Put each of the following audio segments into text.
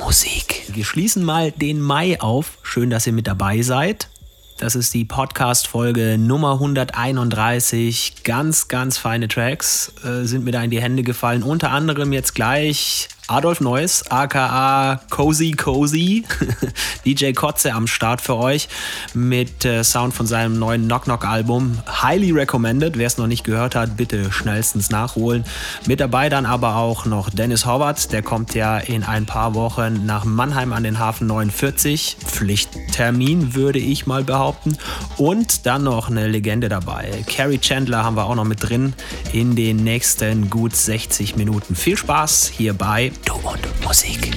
Musik. Wir schließen mal den Mai auf. Schön, dass ihr mit dabei seid. Das ist die Podcast-Folge Nummer 131. Ganz, ganz feine Tracks äh, sind mir da in die Hände gefallen. Unter anderem jetzt gleich Adolf Neuss, aka Cozy Cozy, DJ Kotze am Start für euch mit äh, Sound von seinem neuen Knock Knock Album. Highly recommended. Wer es noch nicht gehört hat, bitte schnellstens nachholen. Mit dabei dann aber auch noch Dennis Horvath, der kommt ja in ein paar Wochen nach Mannheim an den Hafen 49. Pflichttermin würde ich mal behaupten. Und dann noch eine Legende dabei. Carrie Chandler haben wir auch noch mit drin in den nächsten gut 60 Minuten. Viel Spaß hierbei Du und Musik.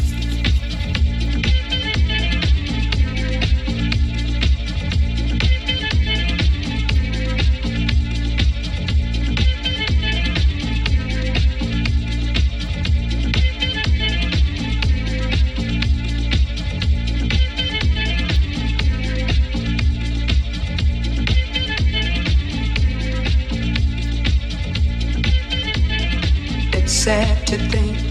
sad to think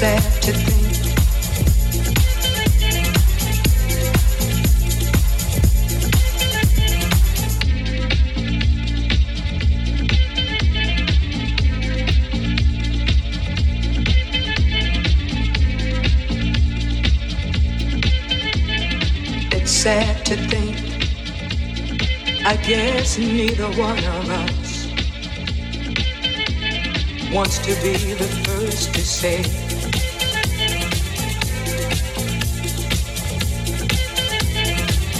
sad to think. It's sad to think. I guess neither one of us wants to be the first to say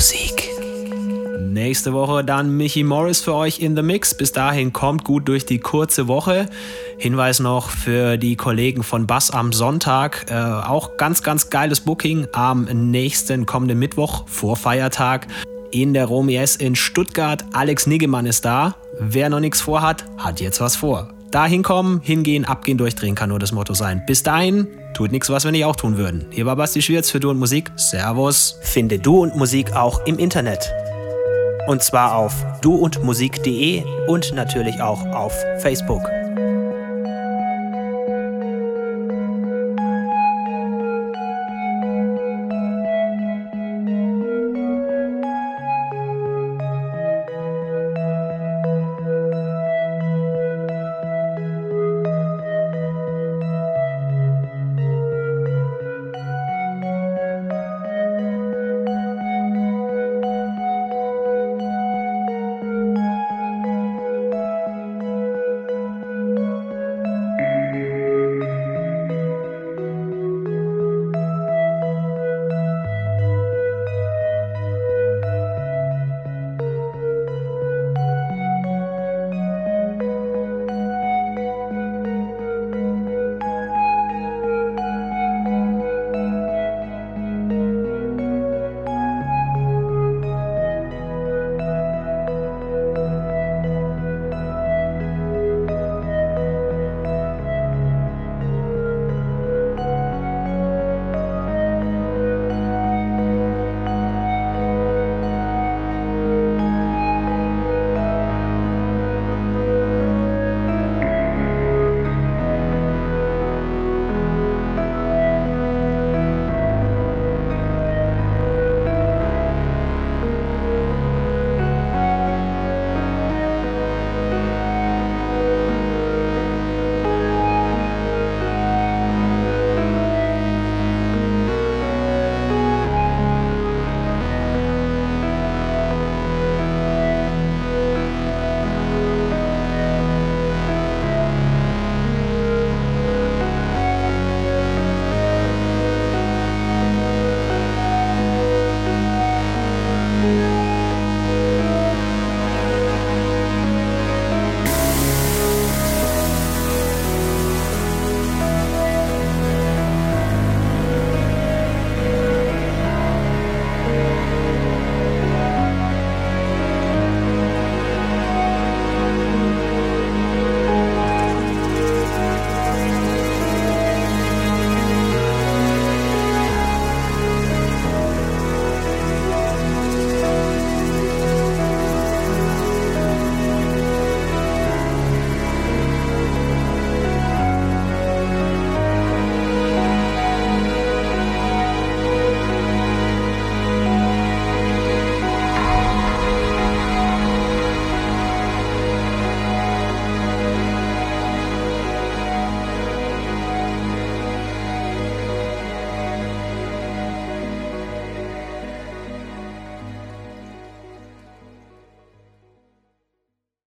Musik. Nächste Woche dann Michi Morris für euch in the Mix. Bis dahin kommt gut durch die kurze Woche. Hinweis noch für die Kollegen von Bass am Sonntag. Äh, auch ganz, ganz geiles Booking am nächsten kommenden Mittwoch vor Feiertag in der Romy S in Stuttgart. Alex Niggemann ist da. Wer noch nichts vorhat, hat jetzt was vor. Da hinkommen, hingehen, abgehen, durchdrehen kann nur das Motto sein. Bis dahin, tut nichts, was wir nicht auch tun würden. Hier war Basti Schwierz für Du und Musik. Servus. Finde Du und Musik auch im Internet. Und zwar auf duundmusik.de und natürlich auch auf Facebook.